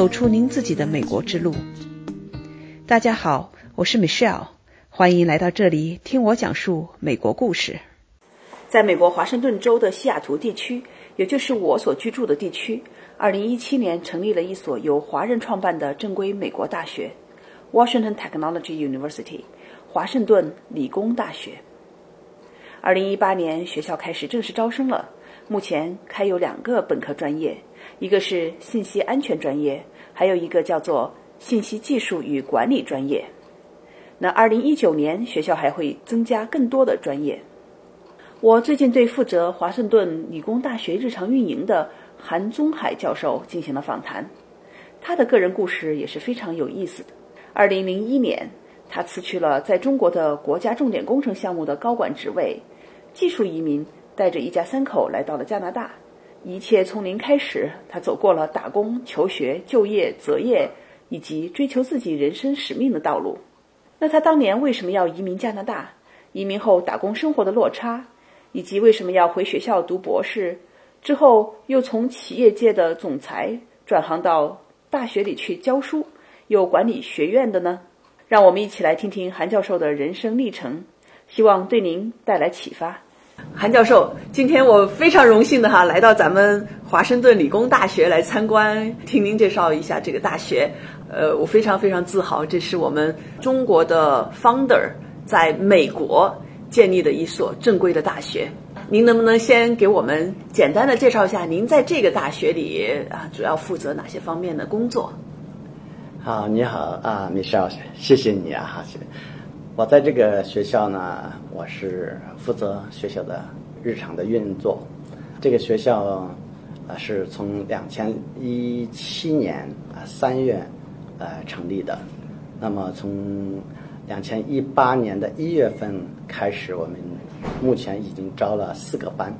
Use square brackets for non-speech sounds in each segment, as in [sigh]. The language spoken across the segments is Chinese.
走出您自己的美国之路。大家好，我是 Michelle，欢迎来到这里听我讲述美国故事。在美国华盛顿州的西雅图地区，也就是我所居住的地区，二零一七年成立了一所由华人创办的正规美国大学 ——Washington Technology University，华盛顿理工大学。二零一八年，学校开始正式招生了。目前开有两个本科专业，一个是信息安全专业，还有一个叫做信息技术与管理专业。那二零一九年，学校还会增加更多的专业。我最近对负责华盛顿理工大学日常运营的韩宗海教授进行了访谈，他的个人故事也是非常有意思的。二零零一年，他辞去了在中国的国家重点工程项目的高管职位。技术移民带着一家三口来到了加拿大，一切从零开始。他走过了打工、求学、就业、择业以及追求自己人生使命的道路。那他当年为什么要移民加拿大？移民后打工生活的落差，以及为什么要回学校读博士？之后又从企业界的总裁转行到大学里去教书，又管理学院的呢？让我们一起来听听韩教授的人生历程。希望对您带来启发，韩教授，今天我非常荣幸的哈来到咱们华盛顿理工大学来参观，听您介绍一下这个大学。呃，我非常非常自豪，这是我们中国的 founder 在美国建立的一所正规的大学。您能不能先给我们简单的介绍一下，您在这个大学里啊主要负责哪些方面的工作？好，你好啊，米少，谢谢你啊，哈。我在这个学校呢，我是负责学校的日常的运作。这个学校啊是从两千一七年啊三月呃成立的。那么从两千一八年的一月份开始，我们目前已经招了四个班，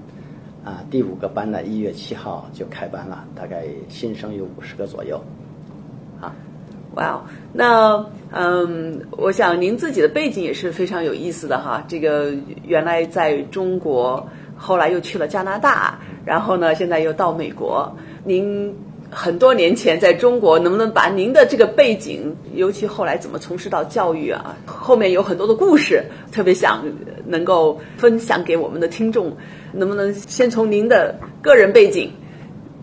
啊，第五个班呢一月七号就开班了，大概新生有五十个左右，哇哦，那嗯，我想您自己的背景也是非常有意思的哈。这个原来在中国，后来又去了加拿大，然后呢，现在又到美国。您很多年前在中国，能不能把您的这个背景，尤其后来怎么从事到教育啊？后面有很多的故事，特别想能够分享给我们的听众。能不能先从您的个人背景？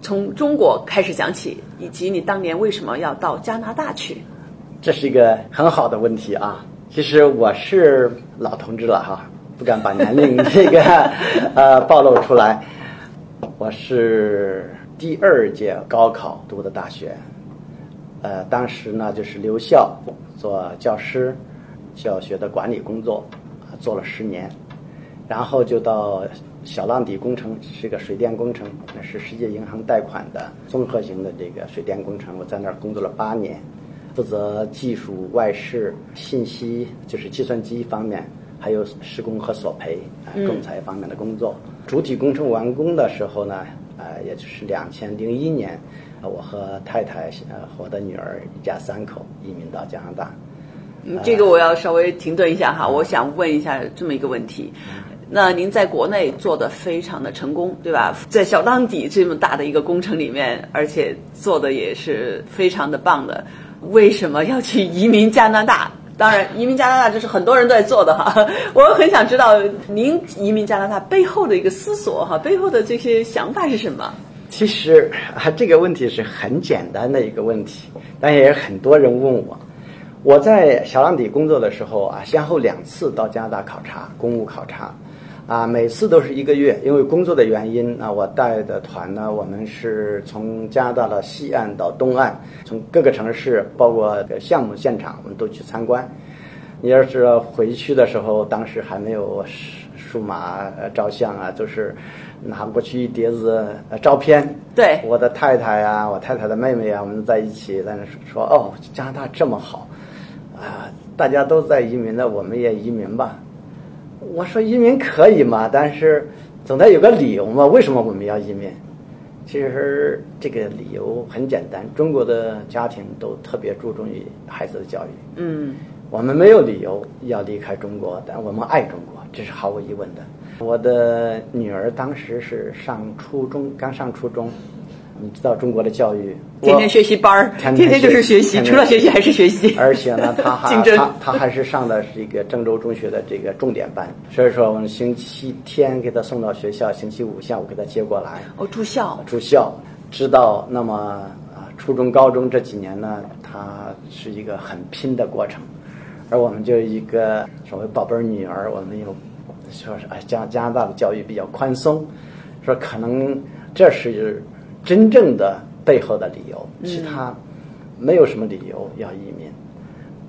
从中国开始讲起，以及你当年为什么要到加拿大去？这是一个很好的问题啊！其实我是老同志了哈，不敢把年龄这个 [laughs] 呃暴露出来。我是第二届高考读的大学，呃，当时呢就是留校做教师，教学的管理工作，做了十年，然后就到。小浪底工程是个水电工程，那是世界银行贷款的综合型的这个水电工程。我在那儿工作了八年，负责技术、外事、信息，就是计算机方面，还有施工和索赔、啊仲裁方面的工作。主体工程完工的时候呢，呃，也就是两千零一年，我和太太呃和我的女儿一家三口移民到加拿大。这个我要稍微停顿一下哈，我想问一下这么一个问题。那您在国内做的非常的成功，对吧？在小浪底这么大的一个工程里面，而且做的也是非常的棒的。为什么要去移民加拿大？当然，移民加拿大这是很多人都在做的哈。[laughs] 我很想知道您移民加拿大背后的一个思索哈，背后的这些想法是什么？其实啊，这个问题是很简单的一个问题，但也有很多人问我。我在小浪底工作的时候啊，先后两次到加拿大考察，公务考察。啊，每次都是一个月，因为工作的原因啊，我带的团呢，我们是从加拿大的西岸到东岸，从各个城市，包括项目现场，我们都去参观。你要是回去的时候，当时还没有数码照相啊，就是拿过去一碟子照片。对，我的太太啊，我太太的妹妹啊，我们在一起在那说，哦，加拿大这么好，啊，大家都在移民了，我们也移民吧。我说移民可以嘛，但是总得有个理由嘛。为什么我们要移民？其实这个理由很简单，中国的家庭都特别注重于孩子的教育。嗯，我们没有理由要离开中国，但我们爱中国，这是毫无疑问的。我的女儿当时是上初中，刚上初中，你知道中国的教育，天天学习班儿，天天就是学习，除了学。习还是学习。而且呢，他还竞争。他他还是上的是一个郑州中学的这个重点班，所以说我们星期天给他送到学校，星期五下午给他接过来。哦，住校。住校，知道那么啊，初中、高中这几年呢，他是一个很拼的过程，而我们就一个所谓宝贝儿女儿，我们有说是哎加加拿大的教育比较宽松，说可能这是真正的背后的理由，其他没有什么理由要移民。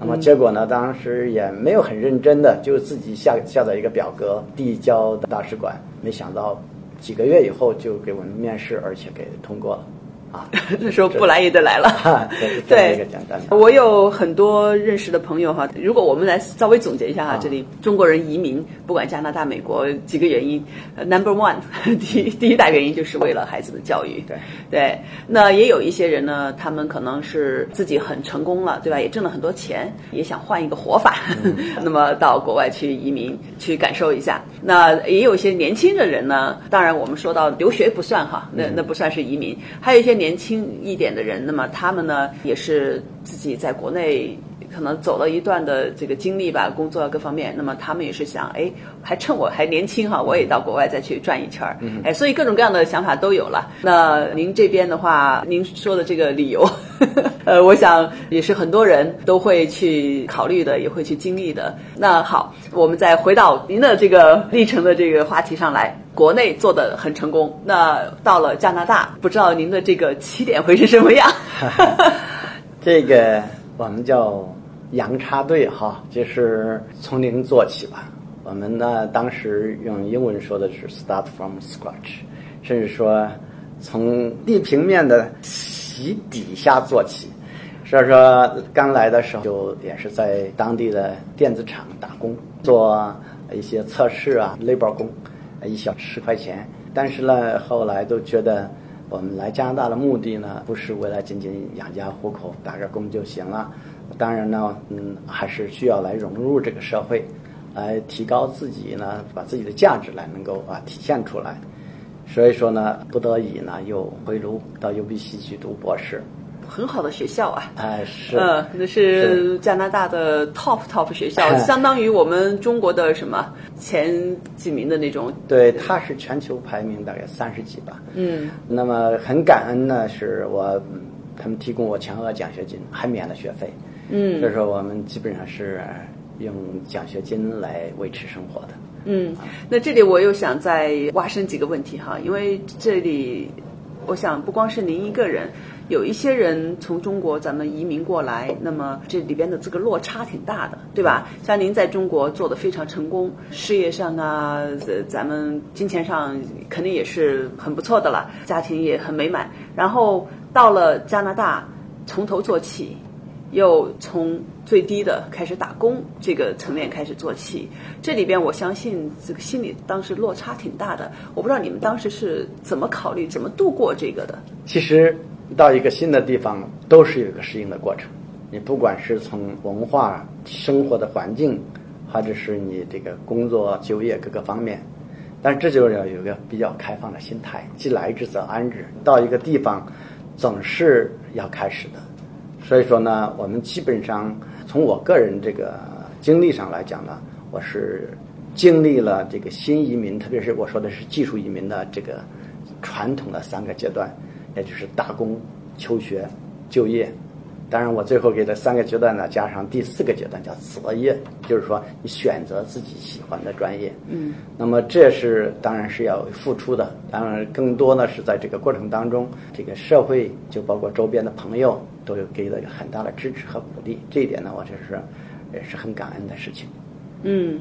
那么结果呢？当时也没有很认真的，就自己下下载一个表格递交大使馆，没想到几个月以后就给我们面试，而且给通过了。啊，[laughs] 那时候不来也得来了。这是这样一个简单的。我有很多认识的朋友哈，如果我们来稍微总结一下哈，这里中国人移民，不管加拿大、美国，几个原因呃，Number one，[laughs] 第一第一大原因就是为了孩子的教育。对对，那也有一些人呢，他们可能是自己很成功了，对吧？也挣了很多钱，也想换一个活法，[laughs] 那么到国外去移民去感受一下。那也有一些年轻的人呢，当然我们说到留学不算哈，那那不算是移民，还有一些年轻一点的人，那么他们呢也是自己在国内。可能走了一段的这个经历吧，工作各方面，那么他们也是想，哎，还趁我还年轻哈，我也到国外再去转一圈儿，哎，所以各种各样的想法都有了。那您这边的话，您说的这个理由，[laughs] 呃，我想也是很多人都会去考虑的，也会去经历的。那好，我们再回到您的这个 [laughs] 历程的这个话题上来。国内做的很成功，那到了加拿大，不知道您的这个起点会是什么样？[laughs] 这个我们叫洋插队哈，就是从零做起吧。我们呢当时用英文说的是 start from scratch，甚至说从地平面的洗底下做起。所以说刚来的时候就也是在当地的电子厂打工，做一些测试啊，labor 工，一小时十块钱。但是呢，后来都觉得我们来加拿大的目的呢，不是为了仅仅养家糊口，打个工就行了。当然呢，嗯，还是需要来融入这个社会，来提高自己呢，把自己的价值来能够啊体现出来。所以说呢，不得已呢，又回炉到 UBC 去读博士。很好的学校啊，哎，是，嗯，那是加拿大的 top top 学校，相当于我们中国的什么前几名的那种。对，它是全球排名大概三十几吧。嗯，那么很感恩呢，是我他们提供我全额奖学金，还免了学费。嗯，所以说我们基本上是用奖学金来维持生活的。嗯，那这里我又想再挖深几个问题哈，因为这里我想不光是您一个人。有一些人从中国咱们移民过来，那么这里边的这个落差挺大的，对吧？像您在中国做的非常成功，事业上啊，咱们金钱上肯定也是很不错的了，家庭也很美满。然后到了加拿大，从头做起，又从最低的开始打工这个层面开始做起，这里边我相信这个心理当时落差挺大的。我不知道你们当时是怎么考虑、怎么度过这个的。其实。到一个新的地方，都是有一个适应的过程。你不管是从文化、生活的环境，或者是你这个工作、就业各个方面，但这就要有一个比较开放的心态。既来之则安之。到一个地方，总是要开始的。所以说呢，我们基本上从我个人这个经历上来讲呢，我是经历了这个新移民，特别是我说的是技术移民的这个传统的三个阶段。也就是打工、求学、就业，当然我最后给这三个阶段呢加上第四个阶段叫择业，就是说你选择自己喜欢的专业。嗯，那么这是当然是要付出的，当然更多呢是在这个过程当中，这个社会就包括周边的朋友都有给了很大的支持和鼓励，这一点呢我就是也是很感恩的事情。嗯。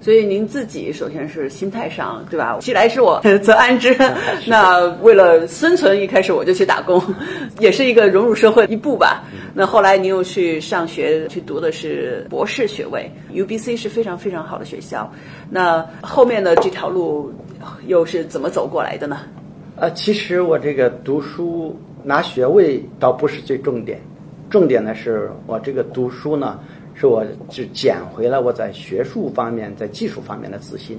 所以您自己首先是心态上，对吧？[laughs] 既来之我 [laughs] 则安之。[laughs] 那为了生存，一开始我就去打工，也是一个融入社会一步吧。那后来您又去上学，去读的是博士学位，UBC 是非常非常好的学校。那后面的这条路又是怎么走过来的呢？呃，其实我这个读书拿学位倒不是最重点，重点呢是我这个读书呢。是我只捡回了我在学术方面、在技术方面的自信，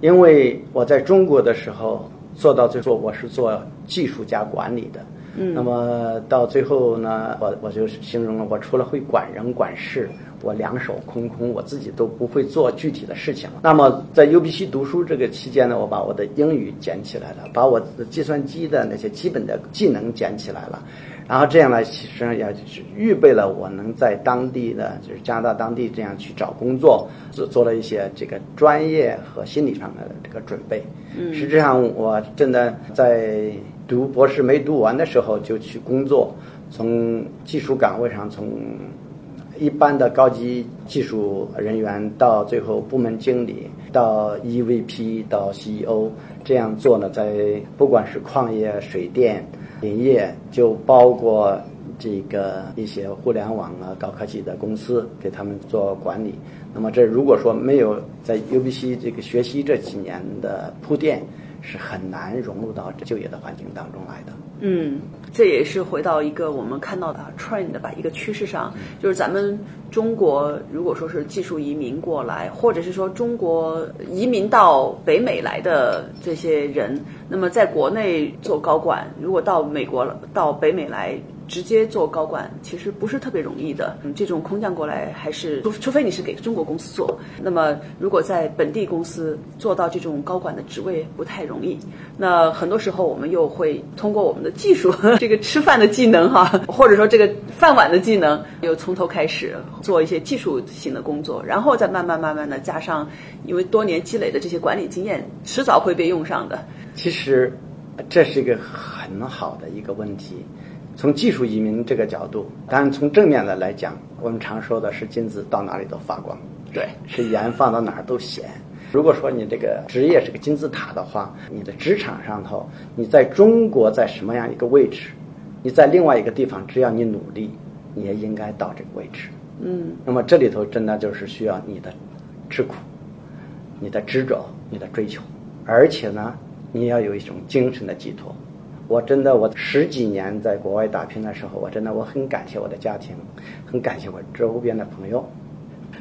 因为我在中国的时候做到最后，我是做技术加管理的。嗯，那么到最后呢，我我就形容了，我除了会管人管事，我两手空空，我自己都不会做具体的事情。那么在 UBC 读书这个期间呢，我把我的英语捡起来了，把我的计算机的那些基本的技能捡起来了。然后这样呢，其实也就是预备了我能在当地的，就是加拿大当地这样去找工作，做做了一些这个专业和心理上的这个准备。嗯，实际上我真的在读博士没读完的时候就去工作，从技术岗位上从一般的高级技术人员到最后部门经理，到 EVP 到 CEO 这样做呢，在不管是矿业、水电。林业就包括这个一些互联网啊、高科技的公司，给他们做管理。那么这如果说没有在 UBC 这个学习这几年的铺垫，是很难融入到就业的环境当中来的。嗯，这也是回到一个我们看到的 trend 吧，一个趋势上，就是咱们中国如果说是技术移民过来，或者是说中国移民到北美来的这些人，那么在国内做高管，如果到美国到北美来。直接做高管其实不是特别容易的，嗯，这种空降过来还是除除非你是给中国公司做，那么如果在本地公司做到这种高管的职位不太容易。那很多时候我们又会通过我们的技术，[laughs] 这个吃饭的技能哈，或者说这个饭碗的技能，又从头开始做一些技术性的工作，然后再慢慢慢慢的加上，因为多年积累的这些管理经验，迟早会被用上的。其实，这是一个很好的一个问题。从技术移民这个角度，当然从正面的来讲，我们常说的是金子到哪里都发光，对，是盐放到哪儿都咸。如果说你这个职业是个金字塔的话，你的职场上头，你在中国在什么样一个位置，你在另外一个地方，只要你努力，你也应该到这个位置。嗯，那么这里头真的就是需要你的吃苦，你的执着，你的追求，而且呢，你要有一种精神的寄托。我真的，我十几年在国外打拼的时候，我真的我很感谢我的家庭，很感谢我周边的朋友。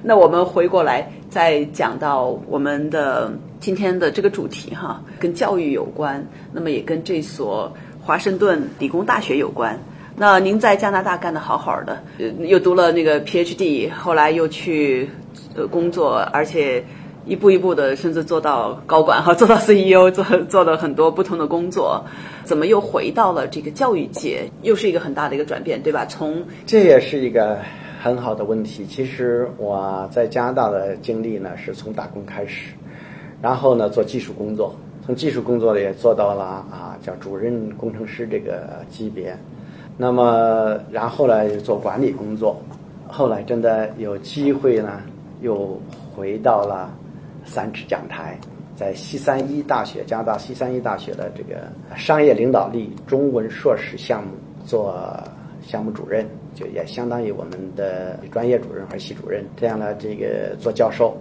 那我们回过来再讲到我们的今天的这个主题哈，跟教育有关，那么也跟这所华盛顿理工大学有关。那您在加拿大干得好好的，又读了那个 PhD，后来又去呃工作，而且。一步一步的，甚至做到高管哈，[laughs] 做到 CEO，做做了很多不同的工作，怎么又回到了这个教育界？又是一个很大的一个转变，对吧？从这也是一个很好的问题。其实我在加拿大的经历呢，是从打工开始，然后呢做技术工作，从技术工作也做到了啊叫主任工程师这个级别，那么然后呢做管理工作，后来真的有机会呢，又回到了。三尺讲台，在西三一大学，加拿大西三一大学的这个商业领导力中文硕士项目做项目主任，就也相当于我们的专业主任和系主任这样的这个做教授，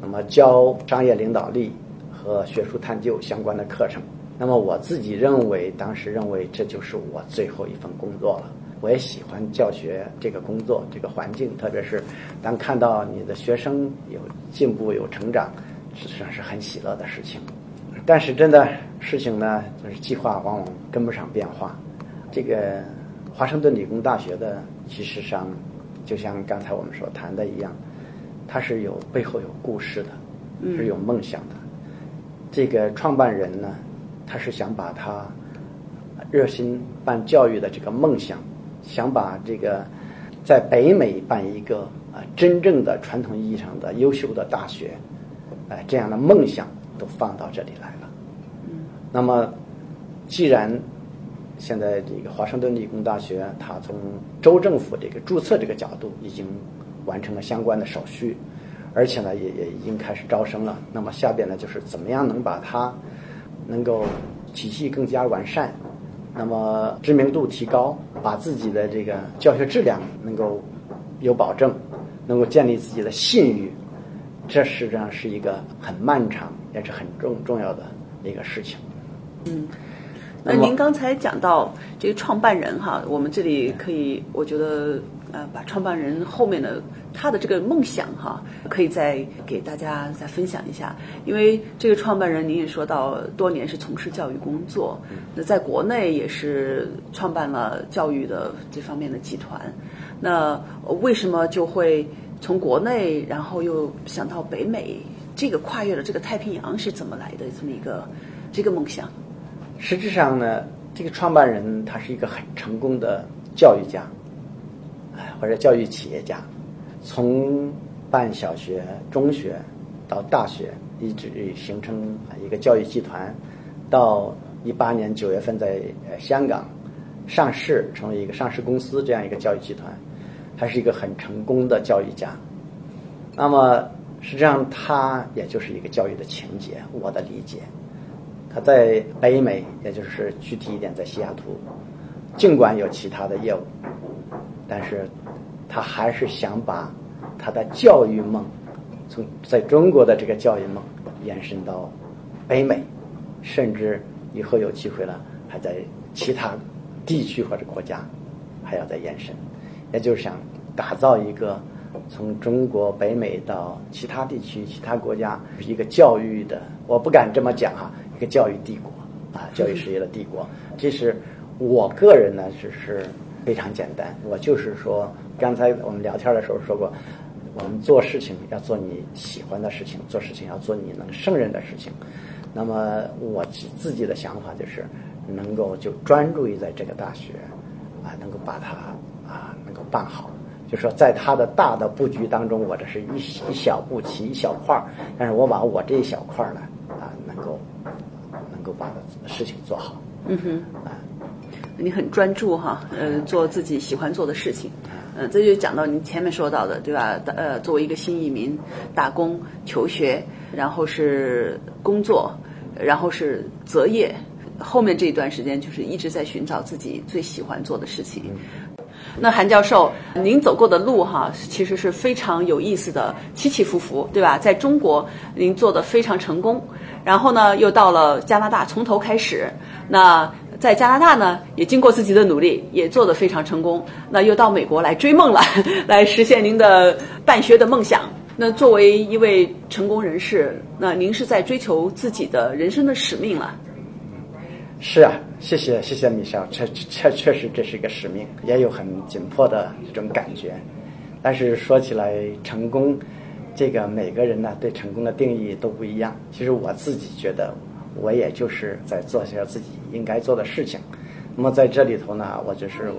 那么教商业领导力和学术探究相关的课程。那么我自己认为，当时认为这就是我最后一份工作了。我也喜欢教学这个工作，这个环境，特别是当看到你的学生有进步、有成长。实际上是很喜乐的事情，但是真的事情呢，就是计划往往跟不上变化。这个华盛顿理工大学的，其实上就像刚才我们所谈的一样，它是有背后有故事的，是有梦想的。这个创办人呢，他是想把他热心办教育的这个梦想，想把这个在北美办一个啊真正的传统意义上的优秀的大学。哎，这样的梦想都放到这里来了。嗯，那么既然现在这个华盛顿理工大学，它从州政府这个注册这个角度已经完成了相关的手续，而且呢，也也已经开始招生了。那么下边呢，就是怎么样能把它能够体系更加完善，那么知名度提高，把自己的这个教学质量能够有保证，能够建立自己的信誉。这实际上是一个很漫长，也是很重重要的一个事情。嗯，那您刚才讲到这个创办人哈，我们这里可以，我觉得呃，把创办人后面的他的这个梦想哈，可以再给大家再分享一下。因为这个创办人您也说到多年是从事教育工作，那在国内也是创办了教育的这方面的集团。那为什么就会从国内，然后又想到北美，这个跨越了这个太平洋是怎么来的这么一个这个梦想？实质上呢，这个创办人他是一个很成功的教育家。或者教育企业家，从办小学、中学到大学，一直形成一个教育集团，到一八年九月份在香港上市，成为一个上市公司这样一个教育集团，他是一个很成功的教育家。那么实际上他也就是一个教育的情节，我的理解。他在北美，也就是具体一点在西雅图，尽管有其他的业务，但是。他还是想把他的教育梦从在中国的这个教育梦延伸到北美，甚至以后有机会了，还在其他地区或者国家还要再延伸，也就是想打造一个从中国北美到其他地区、其他国家一个教育的，我不敢这么讲哈，一个教育帝国啊，教育事业的帝国。这是我个人呢，只是。非常简单，我就是说，刚才我们聊天的时候说过，我们做事情要做你喜欢的事情，做事情要做你能胜任的事情。那么我自己的想法就是，能够就专注于在这个大学，啊，能够把它能够办好。就说在它的大的布局当中，我这是一一小步棋一小块儿，但是我把我这一小块儿呢，啊，能够能够把事情做好。嗯哼，啊。你很专注哈，呃，做自己喜欢做的事情，嗯，这就讲到你前面说到的，对吧？呃，作为一个新移民，打工、求学，然后是工作，然后是择业，后面这一段时间就是一直在寻找自己最喜欢做的事情。那韩教授，您走过的路哈，其实是非常有意思的，起起伏伏，对吧？在中国，您做的非常成功，然后呢，又到了加拿大，从头开始，那。在加拿大呢，也经过自己的努力，也做得非常成功。那又到美国来追梦了，[laughs] 来实现您的办学的梦想。那作为一位成功人士，那您是在追求自己的人生的使命了。是啊，谢谢谢谢米少，确确确实这是一个使命，也有很紧迫的这种感觉。但是说起来，成功，这个每个人呢对成功的定义都不一样。其实我自己觉得。我也就是在做些自己应该做的事情。那么在这里头呢，我就是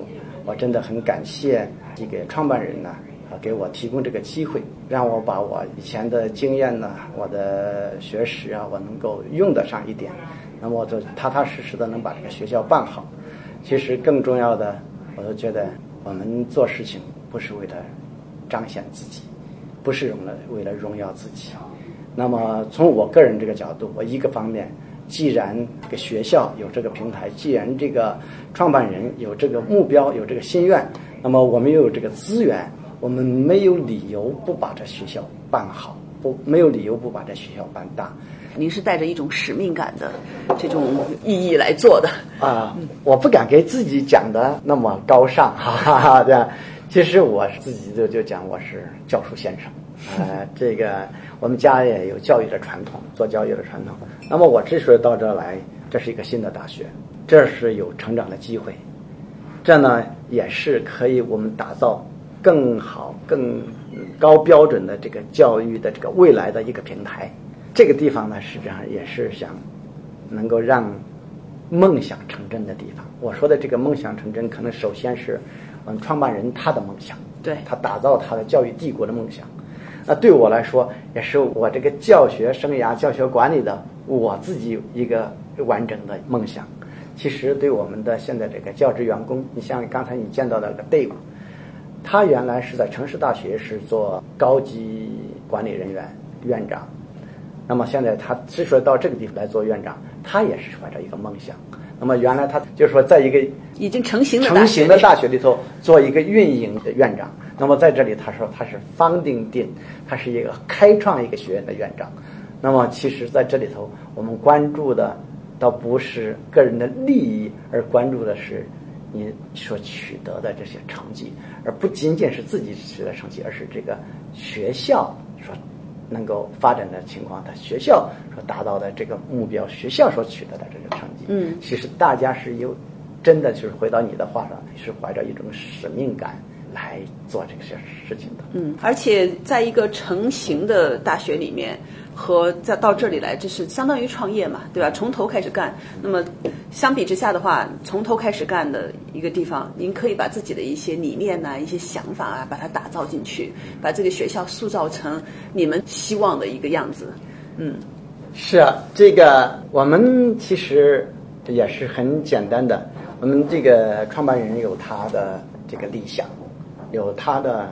我真的很感谢这个创办人呢，啊，给我提供这个机会，让我把我以前的经验呢，我的学识啊，我能够用得上一点。那么我就踏踏实实的能把这个学校办好。其实更重要的，我都觉得我们做事情不是为了彰显自己，不是为了为了荣耀自己。那么从我个人这个角度，我一个方面，既然这个学校有这个平台，既然这个创办人有这个目标，有这个心愿，那么我们又有这个资源，我们没有理由不把这学校办好，不没有理由不把这学校办大。您是带着一种使命感的这种意义来做的啊？我不敢给自己讲的那么高尚，哈哈哈，这样。其实我自己就就讲我是教书先生，呃，这个我们家也有教育的传统，做教育的传统。那么我之所以到这来，这是一个新的大学，这是有成长的机会，这呢也是可以我们打造更好、更高标准的这个教育的这个未来的一个平台。这个地方呢，实际上也是想能够让梦想成真的地方。我说的这个梦想成真，可能首先是。嗯，创办人他的梦想，对他打造他的教育帝国的梦想，那对我来说也是我这个教学生涯、教学管理的我自己一个完整的梦想。其实对我们的现在这个教职员工，你像刚才你见到的那个 Dave，他原来是在城市大学是做高级管理人员院长，那么现在他之所以到这个地方来做院长，他也是怀着一个梦想。那么原来他就是说，在一个已经成型的成型的大学里头做一个运营的院长。那么在这里，他说他是 founding dean，他是一个开创一个学院的院长。那么其实在这里头，我们关注的倒不是个人的利益，而关注的是你所取得的这些成绩，而不仅仅是自己取得成绩，而是这个学校所能够发展的情况，他学校所达到的这个目标，学校所取得的这个成绩，嗯，其实大家是有真的就是回到你的话上，是怀着一种使命感来做这些事情的。嗯，而且在一个成型的大学里面，和再到这里来，这是相当于创业嘛，对吧？从头开始干。那么相比之下的话，从头开始干的一个地方，您可以把自己的一些理念呐、一些想法啊，把它打造进去，把这个学校塑造成你们希望的一个样子。嗯，是啊，这个我们其实也是很简单的。我们这个创办人有他的这个理想，有他的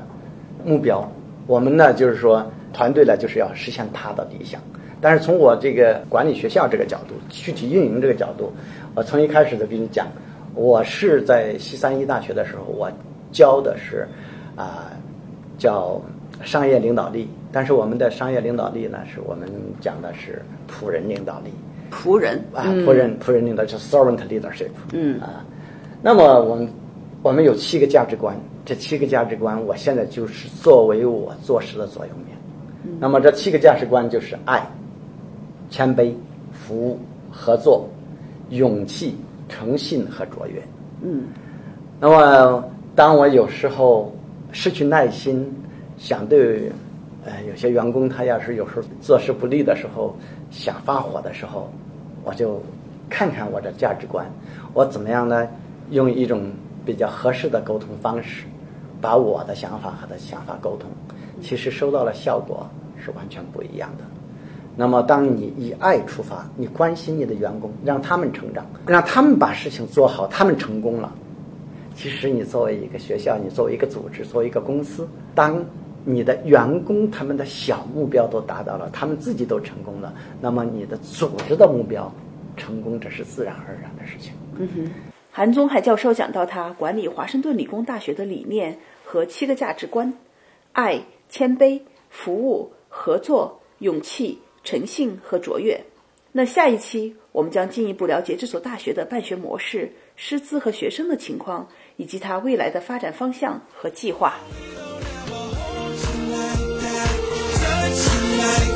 目标。我们呢，就是说团队呢，就是要实现他的理想。但是从我这个管理学校这个角度，具体运营这个角度，我从一开始就跟你讲，我是在西三一大学的时候，我教的是啊、叫商业领导力。但是我们的商业领导力呢，是我们讲的是仆人领导力。仆人啊，仆人仆人领导是 servant leadership，嗯啊，那么我们我们有七个价值观，这七个价值观，我现在就是作为我做事的座右铭。那么这七个价值观就是爱、谦卑、服务、合作、勇气、诚信和卓越。嗯那么，当我有时候失去耐心，想对呃有些员工他要是有时候做事不利的时候，想发火的时候，我就看看我的价值观，我怎么样呢？用一种比较合适的沟通方式，把我的想法和他想法沟通，其实收到了效果是完全不一样的。那么，当你以爱出发，你关心你的员工，让他们成长，让他们把事情做好，他们成功了。其实你作为一个学校，你作为一个组织，作为一个公司，当你的员工他们的小目标都达到了，他们自己都成功了，那么你的组织的目标成功，这是自然而然的事情。嗯哼。韩宗海教授讲到他管理华盛顿理工大学的理念和七个价值观：爱、谦卑、服务、合作、勇气、诚信和卓越。那下一期我们将进一步了解这所大学的办学模式、师资和学生的情况，以及它未来的发展方向和计划。Like